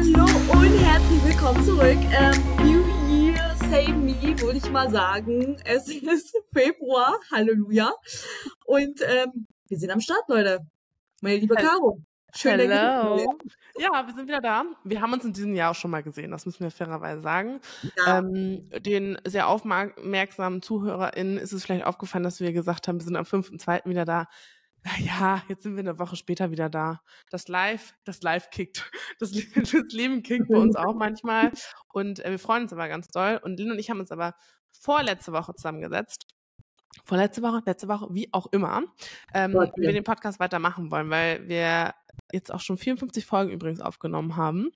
Hallo und herzlich willkommen zurück. Ähm, New Year, same me, würde ich mal sagen. Es ist Februar, Halleluja. Und ähm, wir sind am Start, Leute. Meine liebe Caro. Schön, Hello. Ja, wir sind wieder da. Wir haben uns in diesem Jahr auch schon mal gesehen, das müssen wir fairerweise sagen. Ja. Ähm, den sehr aufmerksamen ZuhörerInnen ist es vielleicht aufgefallen, dass wir gesagt haben, wir sind am 5.2. wieder da. Ja, jetzt sind wir eine Woche später wieder da. Das Live, das Live kickt. Das, das Leben kickt bei uns auch manchmal. Und äh, wir freuen uns aber ganz doll. Und Lynn und ich haben uns aber vorletzte Woche zusammengesetzt. Vorletzte Woche, letzte Woche, wie auch immer, ähm, okay. wir den Podcast weitermachen wollen, weil wir jetzt auch schon 54 Folgen übrigens aufgenommen haben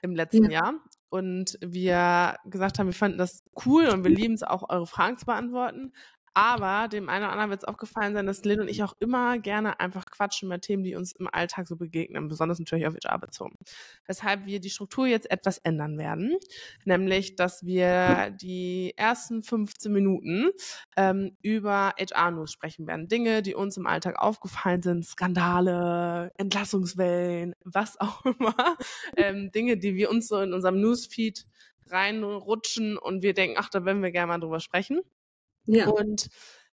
im letzten ja. Jahr. Und wir gesagt haben, wir fanden das cool und wir lieben es auch, eure Fragen zu beantworten. Aber dem einen oder anderen wird es aufgefallen sein, dass Lynn und ich auch immer gerne einfach quatschen über Themen, die uns im Alltag so begegnen, besonders natürlich auf HR bezogen. Weshalb wir die Struktur jetzt etwas ändern werden, nämlich, dass wir die ersten 15 Minuten ähm, über HR-News sprechen werden. Dinge, die uns im Alltag aufgefallen sind, Skandale, Entlassungswellen, was auch immer. ähm, Dinge, die wir uns so in unserem Newsfeed reinrutschen und wir denken, ach, da werden wir gerne mal drüber sprechen. Ja. Und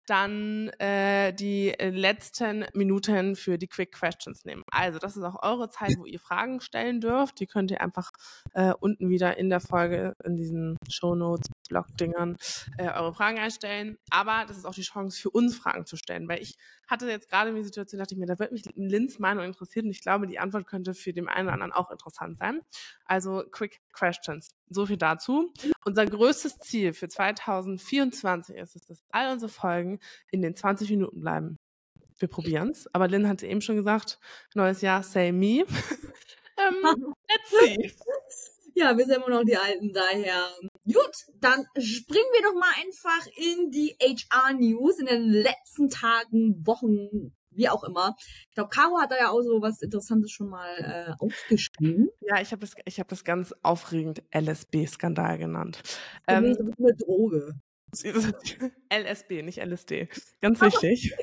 dann äh, die äh, letzten Minuten für die Quick Questions nehmen. Also das ist auch eure Zeit, wo ihr Fragen stellen dürft. Die könnt ihr einfach äh, unten wieder in der Folge, in diesen Show Notes, Blog-Dingern, äh, eure Fragen einstellen. Aber das ist auch die Chance für uns Fragen zu stellen, weil ich hatte jetzt gerade in die Situation, dachte ich mir, da wird mich Lins Meinung interessiert und ich glaube, die Antwort könnte für den einen oder anderen auch interessant sein. Also Quick Questions. So viel dazu. Unser größtes Ziel für 2024 ist es, dass all unsere Folgen in den 20 Minuten bleiben. Wir probieren es. Aber Lynn hatte eben schon gesagt, neues Jahr, say me. ähm, let's see. Ja, wir sind immer noch die Alten, daher. Gut, dann springen wir doch mal einfach in die HR-News in den letzten Tagen, Wochen, wie auch immer. Ich glaube, Caro hat da ja auch so was Interessantes schon mal äh, aufgeschrieben. Ja, ich habe das, ich hab das ganz aufregend LSB-Skandal genannt. Ähm, so eine Droge. LSB, nicht LSD. Ganz wichtig.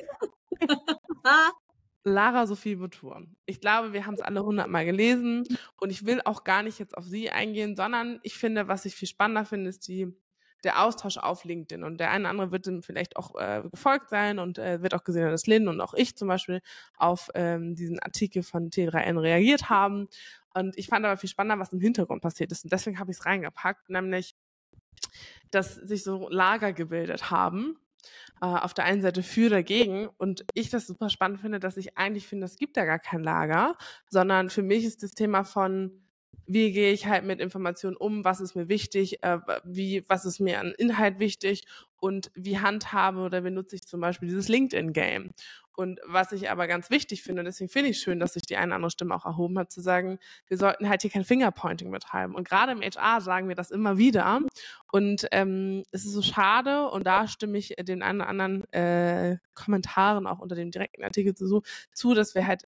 Lara Sophie Boutour. Ich glaube, wir haben es alle hundertmal gelesen und ich will auch gar nicht jetzt auf sie eingehen, sondern ich finde, was ich viel spannender finde, ist die der Austausch auf LinkedIn. Und der eine oder andere wird dann vielleicht auch äh, gefolgt sein und äh, wird auch gesehen, dass Lynn und auch ich zum Beispiel auf ähm, diesen Artikel von T3N reagiert haben. Und ich fand aber viel spannender, was im Hintergrund passiert ist. Und deswegen habe ich es reingepackt, nämlich, dass sich so Lager gebildet haben. Äh, auf der einen Seite für dagegen und ich das super spannend finde, dass ich eigentlich finde, es gibt da gar kein Lager, sondern für mich ist das Thema von wie gehe ich halt mit Informationen um, was ist mir wichtig, äh, wie, was ist mir an Inhalt wichtig und wie handhabe oder benutze ich zum Beispiel dieses LinkedIn-Game. Und was ich aber ganz wichtig finde, und deswegen finde ich schön, dass sich die eine oder andere Stimme auch erhoben hat, zu sagen, wir sollten halt hier kein Fingerpointing betreiben. Und gerade im HR sagen wir das immer wieder. Und ähm, es ist so schade, und da stimme ich den einen oder anderen äh, Kommentaren auch unter dem direkten Artikel zu, zu, dass wir halt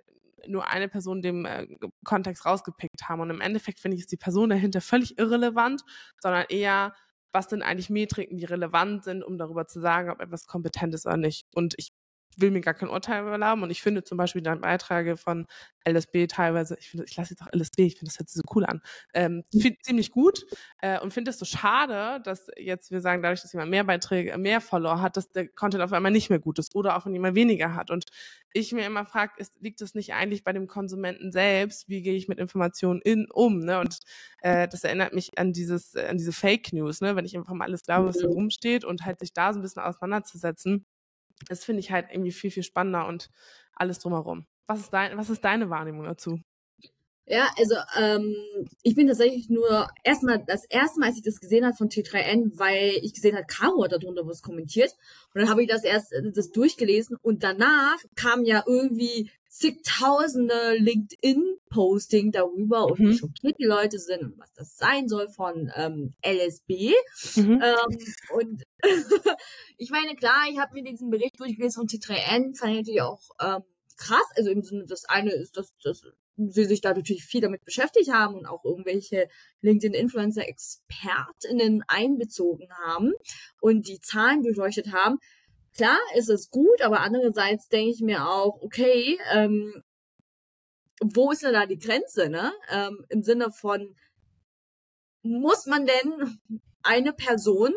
nur eine Person dem äh, Kontext rausgepickt haben. Und im Endeffekt finde ich, ist die Person dahinter völlig irrelevant, sondern eher, was sind eigentlich Metriken, die relevant sind, um darüber zu sagen, ob etwas kompetent ist oder nicht. Und ich will mir gar kein Urteil erlauben. Und ich finde zum Beispiel deine Beiträge von LSB teilweise, ich finde, ich lasse jetzt auch LSB, ich finde, das hört sich so cool an, ähm, find, ziemlich gut äh, und finde es so schade, dass jetzt wir sagen, dadurch, dass jemand mehr Beiträge, mehr Follower hat, dass der Content auf einmal nicht mehr gut ist oder auch wenn jemand weniger hat. Und ich mir immer frage, liegt es nicht eigentlich bei dem Konsumenten selbst? Wie gehe ich mit Informationen in, um? Ne? Und äh, das erinnert mich an dieses, an diese Fake News, ne? wenn ich einfach mal alles glaube, was da mhm. rumsteht und halt sich da so ein bisschen auseinanderzusetzen das finde ich halt irgendwie viel, viel spannender und alles drumherum. Was ist, dein, was ist deine Wahrnehmung dazu? Ja, also ähm, ich bin tatsächlich nur erstmal das erste Mal, als ich das gesehen habe von T3N, weil ich gesehen habe, Caro hat darunter was kommentiert und dann habe ich das erst äh, das durchgelesen und danach kam ja irgendwie zigtausende LinkedIn-Posting darüber und mhm. wie schockiert die Leute sind und was das sein soll von ähm, LSB. Mhm. Ähm, und ich meine, klar, ich habe mir diesen Bericht durchgelesen von T3N, fand ich natürlich auch ähm, krass. Also im Sinne, das eine ist, dass, dass sie sich da natürlich viel damit beschäftigt haben und auch irgendwelche LinkedIn-Influencer-ExpertInnen einbezogen haben und die Zahlen durchleuchtet haben. Klar ist es gut, aber andererseits denke ich mir auch, okay, ähm, wo ist denn da die Grenze, ne? Ähm, Im Sinne von, muss man denn eine Person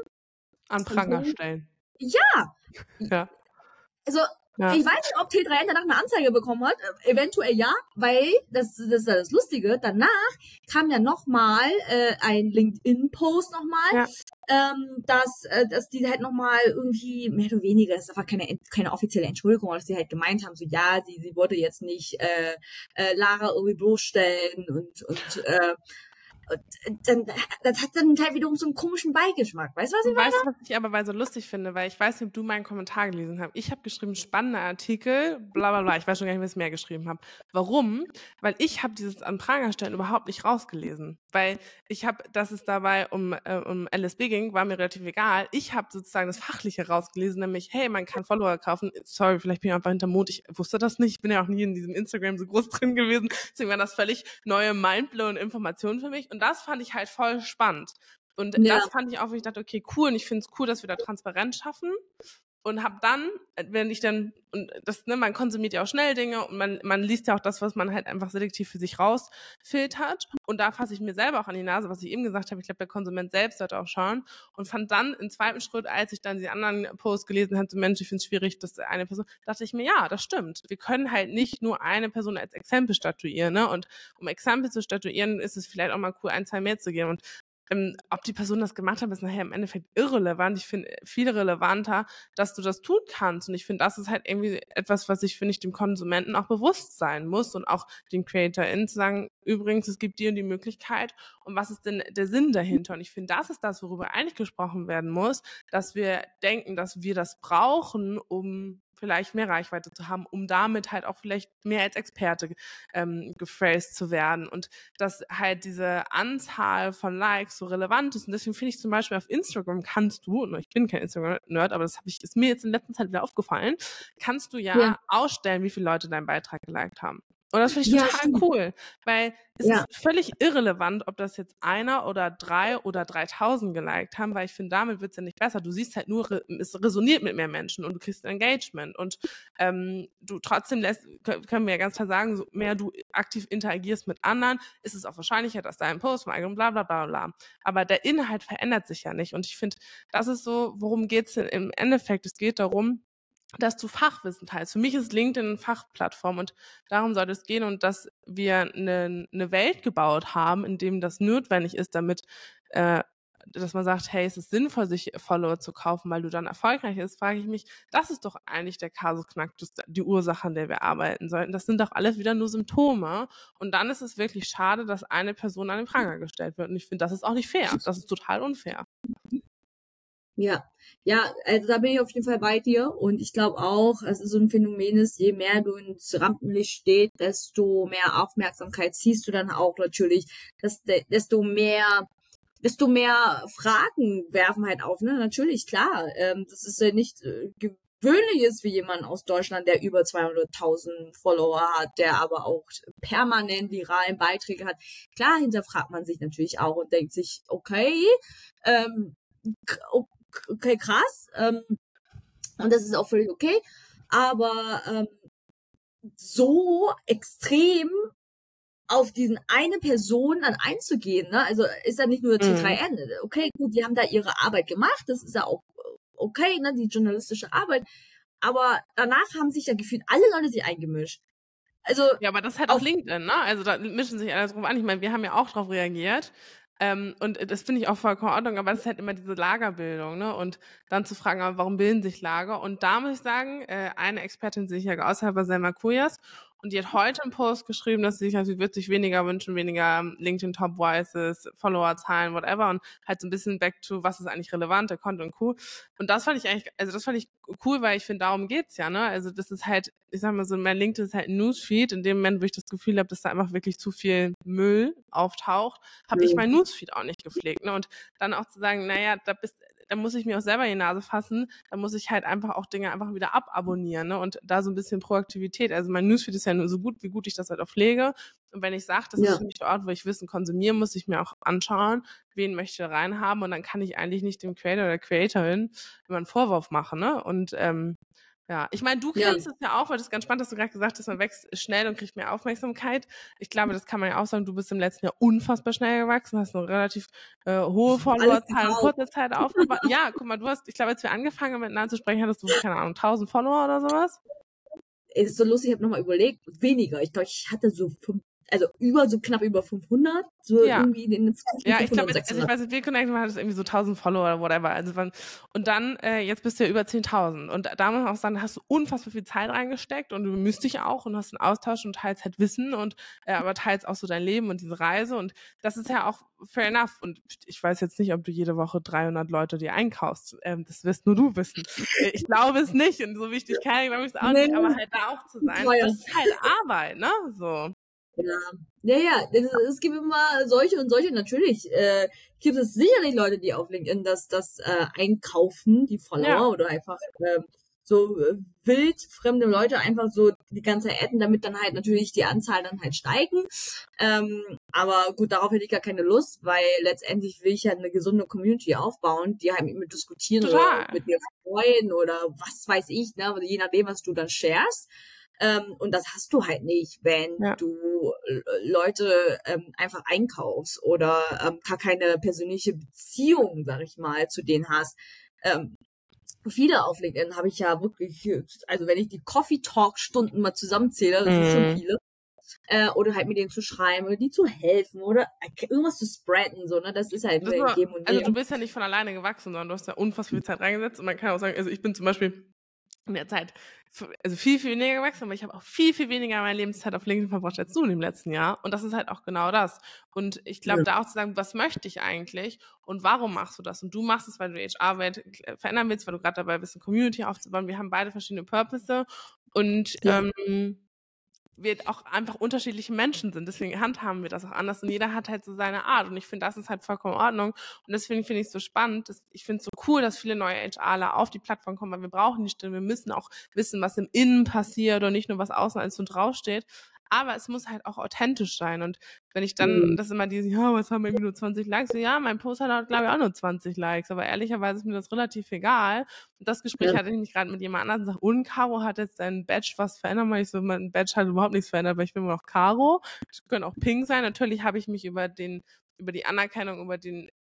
an Pranger stellen? Ja. Ja. Also, ja. Ich weiß nicht, ob T3N danach eine Anzeige bekommen hat. Eventuell ja, weil, das, das ist ja das Lustige, danach kam ja nochmal äh, ein LinkedIn-Post nochmal, ja. ähm, dass, äh, dass die halt nochmal irgendwie, mehr oder weniger, das ist einfach keine, keine offizielle Entschuldigung, dass sie halt gemeint haben, so ja, sie, sie wollte jetzt nicht äh, äh, Lara irgendwie bloßstellen und, und äh, und dann, das hat dann halt wiederum so einen komischen Beigeschmack. Weißt du, was ich meine? Weißt du, was ich aber bei so lustig finde? Weil ich weiß nicht, ob du meinen Kommentar gelesen hast. Ich habe geschrieben, spannender Artikel, bla bla bla. Ich weiß schon gar nicht, was ich mehr geschrieben habe. Warum? Weil ich habe dieses an Pranger stellen überhaupt nicht rausgelesen. Weil ich habe, dass es dabei um, äh, um LSB ging, war mir relativ egal. Ich habe sozusagen das Fachliche rausgelesen, nämlich, hey, man kann Follower kaufen. Sorry, vielleicht bin ich einfach hinter Mond. Ich wusste das nicht. Ich bin ja auch nie in diesem Instagram so groß drin gewesen. Deswegen waren das völlig neue mindblown Informationen für mich. Und das fand ich halt voll spannend. Und ja. das fand ich auch, wo ich dachte, okay, cool. Und ich finde es cool, dass wir da Transparenz schaffen und habe dann, äh, wenn ich dann, und das, ne, man konsumiert ja auch schnell Dinge und man, man liest ja auch das, was man halt einfach selektiv für sich rausfiltert. Und da fasse ich mir selber auch an die Nase, was ich eben gesagt habe. Ich glaube, der Konsument selbst sollte auch schauen. Und fand dann im zweiten Schritt, als ich dann die anderen Posts gelesen so Mensch, ich finde es schwierig, dass eine Person, dachte ich mir, ja, das stimmt. Wir können halt nicht nur eine Person als Exempel statuieren, ne? Und um Exempel zu statuieren, ist es vielleicht auch mal cool, ein, zwei mehr zu gehen. Und ähm, ob die Person das gemacht hat, ist nachher im Endeffekt irrelevant. Ich finde viel relevanter, dass du das tun kannst. Und ich finde, das ist halt irgendwie etwas, was ich, finde ich, dem Konsumenten auch bewusst sein muss und auch den CreatorInnen zu sagen, übrigens, es gibt dir die Möglichkeit und was ist denn der Sinn dahinter? Und ich finde, das ist das, worüber eigentlich gesprochen werden muss, dass wir denken, dass wir das brauchen, um vielleicht mehr Reichweite zu haben, um damit halt auch vielleicht mehr als Experte ähm, gephrased zu werden. Und dass halt diese Anzahl von Likes so relevant ist. Und deswegen finde ich zum Beispiel auf Instagram kannst du, und ich bin kein Instagram-Nerd, aber das habe ich, ist mir jetzt in letzter Zeit wieder aufgefallen, kannst du ja, ja. ausstellen, wie viele Leute deinen Beitrag geliked haben. Und das finde ich ja, total stimmt. cool, weil es ja. ist völlig irrelevant, ob das jetzt einer oder drei oder 3000 geliked haben, weil ich finde, damit wird es ja nicht besser. Du siehst halt nur, es resoniert mit mehr Menschen und du kriegst Engagement und ähm, du trotzdem lässt, können wir ja ganz klar sagen, so mehr du aktiv interagierst mit anderen, ist es auch wahrscheinlicher, dass dein Post von eigenen bla bla bla bla. Aber der Inhalt verändert sich ja nicht und ich finde, das ist so, worum geht es im Endeffekt? Es geht darum, dass du Fachwissen teilst. Für mich ist LinkedIn eine Fachplattform und darum soll es gehen und dass wir eine, eine Welt gebaut haben, in dem das notwendig ist, damit äh, dass man sagt, hey, es ist sinnvoll, sich Follower zu kaufen, weil du dann erfolgreich bist, frage ich mich, das ist doch eigentlich der Kasus Knacktus, die Ursache, an der wir arbeiten sollten. Das sind doch alles wieder nur Symptome. Und dann ist es wirklich schade, dass eine Person an den Pranger gestellt wird. Und ich finde, das ist auch nicht fair. Das ist total unfair. Ja, ja, also da bin ich auf jeden Fall bei dir und ich glaube auch, es ist so ein Phänomen ist, je mehr du ins Rampenlicht steht, desto mehr Aufmerksamkeit ziehst du dann auch natürlich, dass, desto mehr desto mehr Fragen werfen halt auf, ne? Natürlich, klar. Ähm, das ist ja nicht äh, gewöhnlich ist für jemanden aus Deutschland, der über 200.000 Follower hat, der aber auch permanent viralen Beiträge hat. Klar hinterfragt man sich natürlich auch und denkt sich, okay, ähm, okay, krass. Ähm, und das ist auch völlig okay. Aber ähm, so extrem auf diesen eine Person dann einzugehen, ne? Also ist ja nicht nur T3N. Mhm. Okay, gut, die haben da ihre Arbeit gemacht, das ist ja auch okay, ne, die journalistische Arbeit. Aber danach haben sich ja gefühlt alle Leute sich eingemischt. Also ja, aber das halt auch LinkedIn, ne? Also da mischen sich alle drauf an. Ich meine, wir haben ja auch drauf reagiert. Ähm, und das finde ich auch vollkommen in Ordnung, aber es ist halt immer diese Lagerbildung, ne? Und dann zu fragen, warum bilden sich Lager? Und da muss ich sagen, äh, eine Expertin, die sich ja hat, war Selma Kujas. Und die hat heute im Post geschrieben, dass sie sich, also sie wird sich weniger wünschen, weniger LinkedIn Top Voices, Followerzahlen, whatever. Und halt so ein bisschen back to, was ist eigentlich relevant, der Content cool. Und das fand ich eigentlich, also das fand ich cool, weil ich finde, darum geht's ja, ne? Also das ist halt, ich sag mal so, mein LinkedIn ist halt ein Newsfeed. In dem Moment, wo ich das Gefühl habe, dass da einfach wirklich zu viel Müll auftaucht, habe ich mein Newsfeed auch nicht gepflegt. Ne? Und dann auch zu sagen, naja, da bist, da muss ich mir auch selber in die Nase fassen, da muss ich halt einfach auch Dinge einfach wieder ababonnieren ne? und da so ein bisschen Proaktivität. Also mein Newsfeed ist ja nur so gut, wie gut ich das halt auch pflege. Und wenn ich sage, das ja. ist für mich der Ort, wo ich Wissen konsumieren muss, ich mir auch anschauen, wen möchte ich reinhaben und dann kann ich eigentlich nicht dem Creator oder Creatorin immer einen Vorwurf machen. Ne? Und ähm, Ja, ich meine, du kennst es ja. auch, weil das ist ganz spannend, dass du gerade gesagt hast, man wächst schnell und kriegt mehr Aufmerksamkeit. Ich glaube, das kann man ja auch sagen, du bist im letzten Jahr unfassbar schnell gewachsen, hast eine relativ äh, hohe Followerzahl in kurzer Zeit aufgebaut. ja, guck mal, du hast, ich glaube, als wir angefangen haben miteinander zu sprechen, hattest du, keine Ahnung, 1000 Follower oder sowas? Es ist so lustig, ich habe nochmal überlegt, weniger. Ich glaube, ich hatte so fünf, also über, so knapp über 500, so ja. irgendwie in den 20 Ja, ich glaube, also ich weiß nicht, wir Connect hat irgendwie so 1000 Follower oder whatever. Also wann, und dann, äh, jetzt bist du ja über 10.000. Und da muss man auch sagen, hast du unfassbar viel Zeit reingesteckt und du bemühst dich auch und hast einen Austausch und teilst halt Wissen und, äh, aber teilst auch so dein Leben und diese Reise und das ist ja auch fair enough. Und ich weiß jetzt nicht, ob du jede Woche 300 Leute dir einkaufst. Ähm, das wirst nur du wissen. Äh, ich glaube es nicht und so wichtig kann ich glaube ich es auch nee. nicht, aber halt da auch zu sein, das ist halt Arbeit, ne? So. Ja, ja, ja, es, es gibt immer solche und solche. Natürlich äh, gibt es sicherlich Leute, die auf LinkedIn das, das äh, einkaufen, die Follower ja. oder einfach äh, so wild fremde Leute einfach so die ganze Zeit adden, damit dann halt natürlich die Anzahl dann halt steigen. Ähm, aber gut, darauf hätte ich gar keine Lust, weil letztendlich will ich ja eine gesunde Community aufbauen, die halt mit mir diskutieren Total. oder mit mir freuen oder was weiß ich, ne, je nachdem, was du dann sharest. Ähm, und das hast du halt nicht, wenn ja. du äh, Leute ähm, einfach einkaufst oder ähm, gar keine persönliche Beziehung, sag ich mal, zu denen hast. Ähm, viele auf LinkedIn habe ich ja wirklich, also wenn ich die Coffee Talk Stunden mal zusammenzähle, das mhm. sind schon mhm. viele. Äh, oder halt mit denen zu schreiben oder die zu helfen oder irgendwas zu spreaden, so, ne? Das ist halt das war, Geben und Also du bist ja nicht von alleine gewachsen, sondern du hast ja unfassbar viel Zeit reingesetzt und man kann auch sagen, also ich bin zum Beispiel in der Zeit also viel, viel weniger gewachsen, aber ich habe auch viel, viel weniger meine Lebenszeit auf LinkedIn verbracht als du in dem letzten Jahr. Und das ist halt auch genau das. Und ich glaube, ja. da auch zu sagen, was möchte ich eigentlich und warum machst du das? Und du machst es, weil du HR-Welt verändern willst, weil du gerade dabei bist, eine Community aufzubauen. Wir haben beide verschiedene Purpose. Und ja. ähm, wir auch einfach unterschiedliche Menschen sind. Deswegen handhaben wir das auch anders und jeder hat halt so seine Art. Und ich finde, das ist halt vollkommen in Ordnung. Und deswegen finde ich es so spannend. Dass, ich finde es so cool, dass viele neue HRler auf die Plattform kommen, weil wir brauchen die Stimme. Wir müssen auch wissen, was im Innen passiert und nicht nur was außen als so draufsteht aber es muss halt auch authentisch sein. Und wenn ich dann, mhm. das immer diese, ja, was haben wir irgendwie nur 20 Likes? Ja, mein Post hat, glaube ich, auch nur 20 Likes, aber ehrlicherweise ist mir das relativ egal. Und das Gespräch ja. hatte ich nicht gerade mit jemand anderem gesagt, und Caro hat jetzt sein Badge was verändert, weil ich so, mein Badge hat überhaupt nichts verändert, weil ich bin immer noch Caro. Ich können auch Pink sein. Natürlich habe ich mich über den über die Anerkennung, über den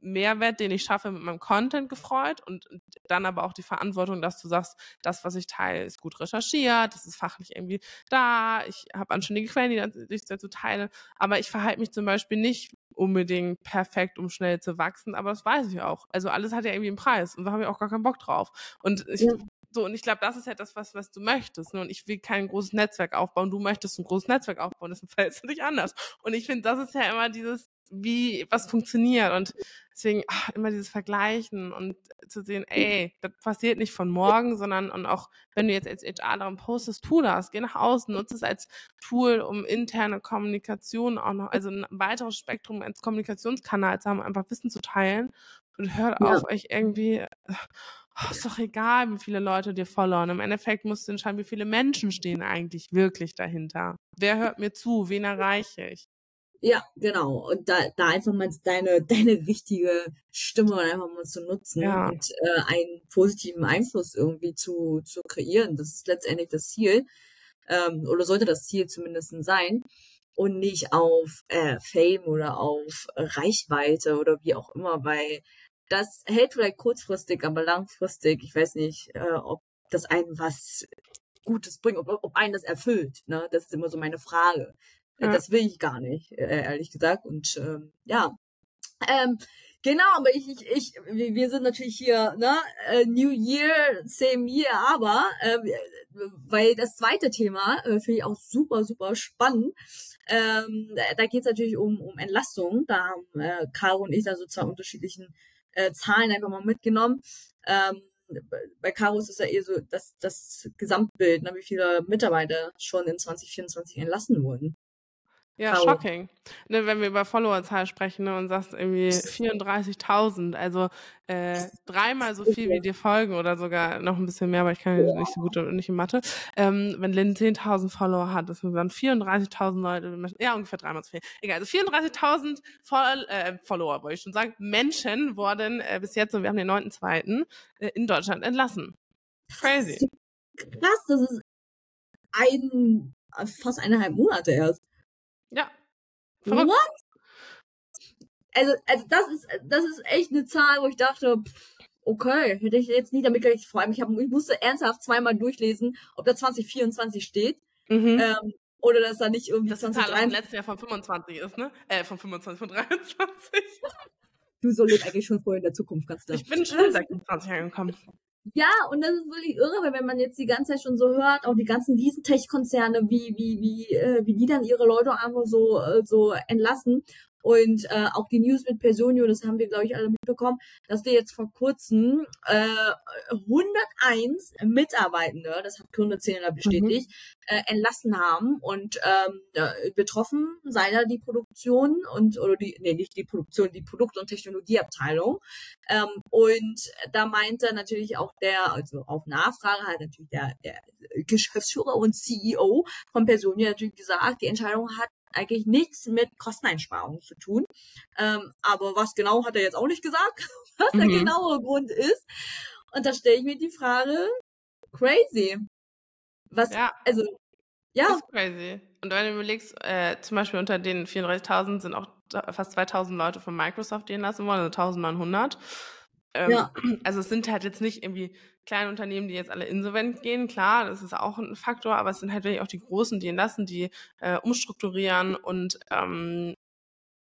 Mehrwert, den ich schaffe mit meinem Content gefreut und dann aber auch die Verantwortung, dass du sagst, das, was ich teile, ist gut recherchiert, das ist fachlich irgendwie da, ich habe anständige Quellen, die ich dazu teile, aber ich verhalte mich zum Beispiel nicht unbedingt perfekt, um schnell zu wachsen, aber das weiß ich auch. Also alles hat ja irgendwie einen Preis und da habe ich auch gar keinen Bock drauf. Und ich ja. So, und ich glaube, das ist ja das, was, was du möchtest. Ne? Und ich will kein großes Netzwerk aufbauen. Du möchtest ein großes Netzwerk aufbauen, deswegen verhältst du dich anders. Und ich finde, das ist ja immer dieses, wie was funktioniert und deswegen ach, immer dieses Vergleichen und zu sehen, ey, das passiert nicht von morgen, sondern und auch wenn du jetzt als HR darum postest, tu das, geh nach außen, nutze es als Tool, um interne Kommunikation auch noch, also ein weiteres Spektrum als Kommunikationskanal zu haben, einfach Wissen zu teilen und hört ja. auf, euch irgendwie oh, ist doch egal, wie viele Leute dir followen. Im Endeffekt musst du entscheiden, wie viele Menschen stehen eigentlich wirklich dahinter. Wer hört mir zu? Wen erreiche ich? Ja, genau. Und da, da einfach mal deine, deine richtige Stimme einfach mal zu nutzen ja. und äh, einen positiven Einfluss irgendwie zu, zu kreieren. Das ist letztendlich das Ziel. Ähm, oder sollte das Ziel zumindest sein. Und nicht auf äh, Fame oder auf Reichweite oder wie auch immer, weil das hält vielleicht kurzfristig, aber langfristig, ich weiß nicht, äh, ob das einen was Gutes bringt, ob, ob einen das erfüllt. Ne? Das ist immer so meine Frage. Ja. Das will ich gar nicht, äh, ehrlich gesagt. Und ähm, ja. Ähm, genau, aber ich, ich, ich, wir sind natürlich hier, ne, äh, New Year, same year, aber äh, weil das zweite Thema äh, finde ich auch super, super spannend. Ähm, da geht es natürlich um, um Entlastung. Da haben äh, Caro und ich da sozusagen unterschiedlichen äh, Zahlen einfach mal mitgenommen. Ähm, bei Caro ist es ja eher so das, das Gesamtbild, ne, wie viele Mitarbeiter schon in 2024 entlassen wurden. Ja, Traurig. shocking. Ne, wenn wir über Followerzahl sprechen ne, und sagst irgendwie 34.000, also äh, dreimal so viel wie dir folgen oder sogar noch ein bisschen mehr, aber ich kann ja. nicht so gut nicht in Mathe. Ähm, wenn Lynn 10.000 Follower hat, das sind dann 34.000 Leute, ja ungefähr dreimal so viel. Egal, also 34.000 Fol äh, Follower, wollte ich schon sagen, Menschen wurden äh, bis jetzt, und wir haben den 9.2., äh, in Deutschland entlassen. Crazy. krass, das ist ein, fast eineinhalb Monate erst. Ja. Verrückt. What? Also, also das ist, das ist echt eine Zahl, wo ich dachte, okay, hätte ich jetzt nie damit gerechnet. Vor allem, ich, hab, ich musste ernsthaft zweimal durchlesen, ob da 2024 steht. Mhm. Ähm, oder dass da nicht irgendwie das 2023. Das letztes Jahr von 25 ist, ne? Äh, von 25, von 23. Du so lebst eigentlich schon vorher in der Zukunft, ganz klar. Ich bin schon 26 angekommen. Ja, und das ist wirklich irre, weil wenn man jetzt die ganze Zeit schon so hört, auch die ganzen riesen Tech-Konzerne, wie, wie, wie, äh, wie die dann ihre Leute einfach so, äh, so entlassen. Und äh, auch die News mit Personio, das haben wir, glaube ich, alle mitbekommen, dass die jetzt vor kurzem äh, 101 Mitarbeitende, das hat Kunde Zehner bestätigt, mhm. äh, entlassen haben. Und ähm, betroffen sei da die Produktion und, oder die, nee, nicht die Produktion, die Produkt- und Technologieabteilung. Ähm, und da meinte natürlich auch der, also auf Nachfrage halt natürlich der, der Geschäftsführer und CEO von Personio natürlich gesagt, die Entscheidung hat eigentlich nichts mit Kosteneinsparungen zu tun. Ähm, aber was genau hat er jetzt auch nicht gesagt, was mhm. der genaue Grund ist. Und da stelle ich mir die Frage, crazy. Was, ja. also, ja. Das ist crazy. Und wenn du überlegst, äh, zum Beispiel unter den 34.000 sind auch fast 2.000 Leute von Microsoft gehen lassen wollen, also 1.900. Ähm, ja. Also es sind halt jetzt nicht irgendwie kleine Unternehmen, die jetzt alle insolvent gehen, klar, das ist auch ein Faktor, aber es sind halt wirklich auch die Großen, die entlassen, die äh, umstrukturieren und ähm,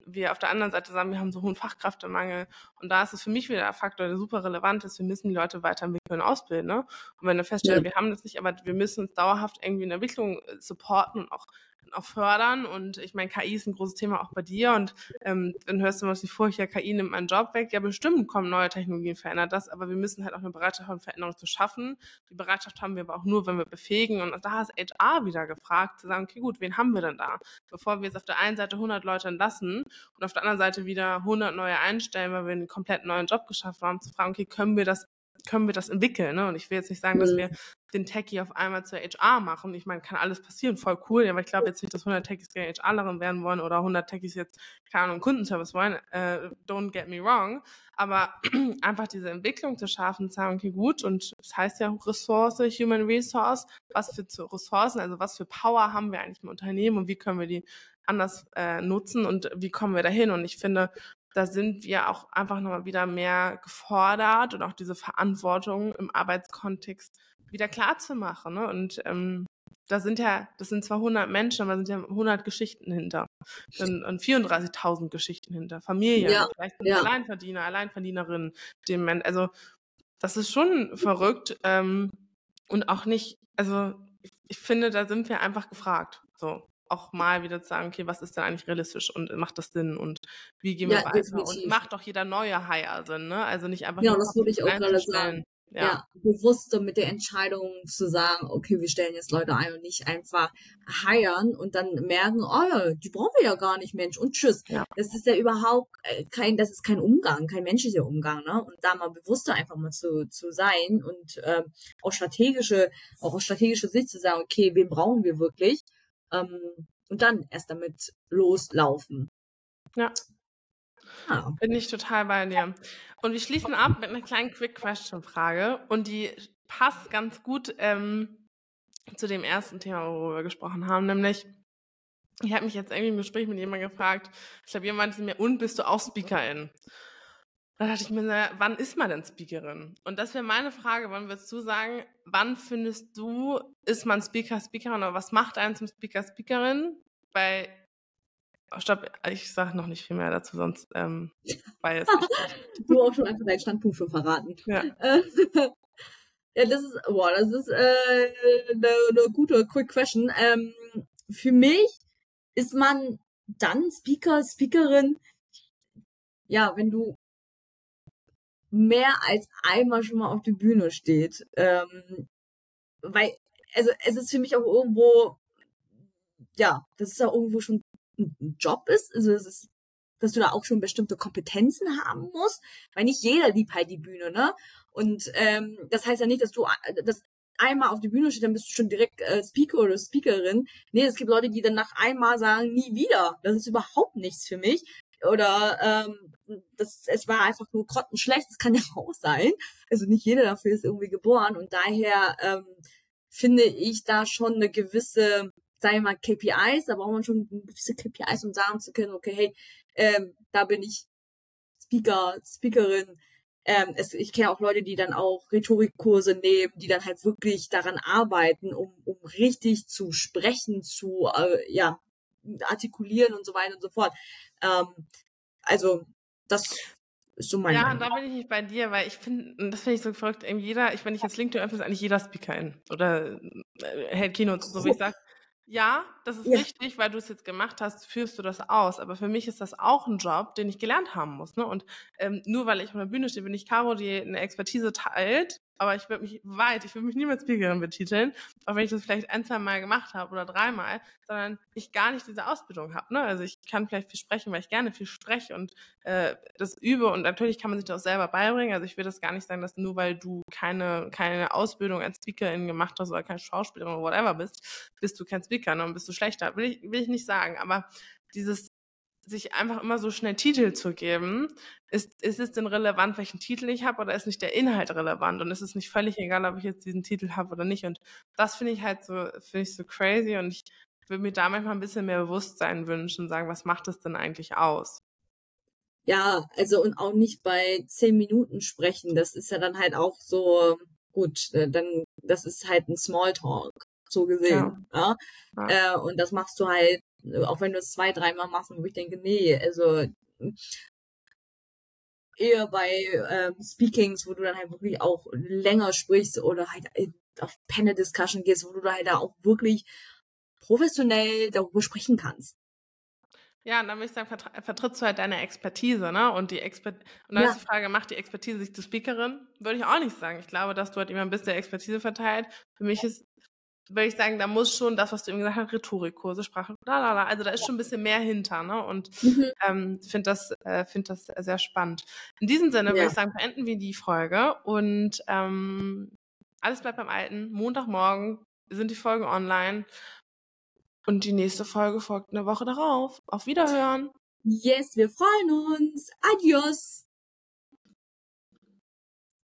wir auf der anderen Seite sagen, wir haben so hohen Fachkräftemangel. Und da ist es für mich wieder ein Faktor, der super relevant ist. Wir müssen die Leute weiterentwickeln und ausbilden. Ne? Und wenn wir feststellen, ja. wir haben das nicht, aber wir müssen uns dauerhaft irgendwie in der Entwicklung äh, supporten und auch auch fördern. Und ich meine, KI ist ein großes Thema auch bei dir. Und ähm, dann hörst du was wie furcht, ja, KI nimmt meinen Job weg. Ja, bestimmt kommen neue Technologien, verändert das. Aber wir müssen halt auch eine Bereitschaft haben, Veränderungen zu schaffen. Die Bereitschaft haben wir aber auch nur, wenn wir befähigen. Und da ist HR wieder gefragt, zu sagen, okay, gut, wen haben wir denn da? Bevor wir jetzt auf der einen Seite 100 Leute entlassen und auf der anderen Seite wieder 100 neue einstellen, weil wir einen komplett neuen Job geschaffen haben, zu fragen, okay, können wir das können wir das entwickeln. Ne? Und ich will jetzt nicht sagen, dass mhm. wir den Techie auf einmal zur HR machen. Ich meine, kann alles passieren, voll cool. Aber ich glaube jetzt nicht, dass 100 Techies gerne HRlerin werden wollen oder 100 Techies jetzt, keine Ahnung, Kundenservice wollen. Äh, don't get me wrong. Aber einfach diese Entwicklung zu schaffen, zu sagen, okay, gut. Und das heißt ja Ressource, Human Resource. Was für Ressourcen, also was für Power haben wir eigentlich im Unternehmen und wie können wir die anders äh, nutzen und wie kommen wir dahin? Und ich finde, da sind wir auch einfach nochmal wieder mehr gefordert und auch diese Verantwortung im Arbeitskontext wieder klar zu machen. Ne? Und ähm, da sind ja, das sind zwar 100 Menschen, aber sind ja 100 Geschichten hinter. Und, und 34.000 Geschichten hinter. Familien, ja, vielleicht ja. Alleinverdiener, Alleinverdienerinnen. Dem, also, das ist schon verrückt. Ähm, und auch nicht, also, ich, ich finde, da sind wir einfach gefragt. So auch mal wieder zu sagen, okay, was ist denn eigentlich realistisch und macht das Sinn und wie gehen wir ja, weiter? Definitiv. Und macht doch jeder neue Hire Sinn, ne? Also nicht einfach ja, nur das würde ich auch gerade sagen. Ja. ja, bewusster mit der Entscheidung zu sagen, okay, wir stellen jetzt Leute ein und nicht einfach heiern und dann merken, oh ja, die brauchen wir ja gar nicht, Mensch, und tschüss. Ja. Das ist ja überhaupt äh, kein, das ist kein Umgang, kein menschlicher Umgang, ne? Und da mal bewusster einfach mal zu, zu sein und äh, auch strategische, auch aus strategischer Sicht zu sagen, okay, wen brauchen wir wirklich? Ähm, und dann erst damit loslaufen. Ja. Ah. Bin ich total bei dir. Und wir schließen ab mit einer kleinen Quick-Question-Frage und die passt ganz gut ähm, zu dem ersten Thema, worüber wir gesprochen haben, nämlich ich habe mich jetzt irgendwie im Gespräch mit jemandem gefragt, ich glaube, jemand meinte mir, und bist du auch Speakerin? Da dachte ich mir, na, wann ist man denn Speakerin? Und das wäre meine Frage, wann würdest du sagen, wann findest du, ist man Speaker, Speakerin oder was macht einen zum Speaker, Speakerin? Weil, oh, stopp, ich sage noch nicht viel mehr dazu, sonst ähm, weiß ich Du auch schon einfach deinen Standpunkt schon verraten. Ja. ja, das ist, boah, das ist eine äh, ne, ne gute Quick Question. Ähm, für mich ist man dann Speaker, Speakerin, ja, wenn du mehr als einmal schon mal auf die Bühne steht. Ähm, weil, also es ist für mich auch irgendwo, ja, das ist auch irgendwo schon ein Job ist. Also es ist, dass du da auch schon bestimmte Kompetenzen haben musst, weil nicht jeder liebt halt die Bühne, ne? Und ähm, das heißt ja nicht, dass du das einmal auf die Bühne steht, dann bist du schon direkt äh, Speaker oder Speakerin. Nee, es gibt Leute, die dann nach einmal sagen, nie wieder. Das ist überhaupt nichts für mich oder ähm, das, es war einfach nur grottenschlecht, das kann ja auch sein. Also nicht jeder dafür ist irgendwie geboren und daher ähm, finde ich da schon eine gewisse, sagen wir mal, KPIs, da braucht man schon gewisse KPIs, um sagen zu können, okay, hey, ähm, da bin ich Speaker, Speakerin. Ähm, es, ich kenne auch Leute, die dann auch Rhetorikkurse nehmen, die dann halt wirklich daran arbeiten, um, um richtig zu sprechen, zu äh, ja, artikulieren und so weiter und so fort. Ähm, also das ist so mein Ja, und da bin ich nicht bei dir, weil ich finde, das finde ich so verrückt, jeder, ich, wenn ich jetzt LinkedIn öffne, ist eigentlich jeder Speakerin oder äh, hält Keynotes, so wie ich sage. Ja, das ist ja. richtig, weil du es jetzt gemacht hast, führst du das aus. Aber für mich ist das auch ein Job, den ich gelernt haben muss. Ne? Und ähm, nur weil ich auf der Bühne stehe, bin ich Caro, die eine Expertise teilt aber ich würde mich weit, ich würde mich niemals Speakerin betiteln, auch wenn ich das vielleicht ein, zwei Mal gemacht habe oder dreimal, sondern ich gar nicht diese Ausbildung habe. Ne? Also ich kann vielleicht viel sprechen, weil ich gerne viel spreche und äh, das übe und natürlich kann man sich das auch selber beibringen. Also ich will das gar nicht sagen, dass nur weil du keine, keine Ausbildung als Speakerin gemacht hast oder keine Schauspielerin oder whatever bist, bist du kein Speaker ne? und bist du schlechter. Will ich, will ich nicht sagen, aber dieses sich einfach immer so schnell Titel zu geben, ist, ist es denn relevant, welchen Titel ich habe oder ist nicht der Inhalt relevant und ist es nicht völlig egal, ob ich jetzt diesen Titel habe oder nicht und das finde ich halt so, finde ich so crazy und ich würde mir da manchmal ein bisschen mehr Bewusstsein wünschen und sagen, was macht es denn eigentlich aus? Ja, also und auch nicht bei zehn Minuten sprechen, das ist ja dann halt auch so, gut, äh, dann, das ist halt ein Smalltalk, so gesehen. Ja. ja? ja. Äh, und das machst du halt auch wenn du es zwei, dreimal machst, wo ich denke, nee, also eher bei ähm, Speakings, wo du dann halt wirklich auch länger sprichst oder halt äh, auf Panel-Discussion gehst, wo du da halt auch wirklich professionell darüber sprechen kannst. Ja, und dann würde ich sagen, vertrittst du halt deine Expertise, ne? Und die Expert und dann ja. ist die Frage, macht die Expertise sich zur Speakerin? Würde ich auch nicht sagen. Ich glaube, dass du halt immer ein bisschen Expertise verteilt. Für mich ist würde ich sagen, da muss schon das, was du eben gesagt hast, Rhetorikkurse, Sprache, lalala, also da ist schon ein bisschen mehr hinter, ne? Und mhm. ähm, finde das, äh, find das sehr spannend. In diesem Sinne ja. würde ich sagen, beenden wir die Folge und ähm, alles bleibt beim Alten. Montagmorgen sind die Folgen online und die nächste Folge folgt eine Woche darauf. Auf Wiederhören. Yes, wir freuen uns. Adios.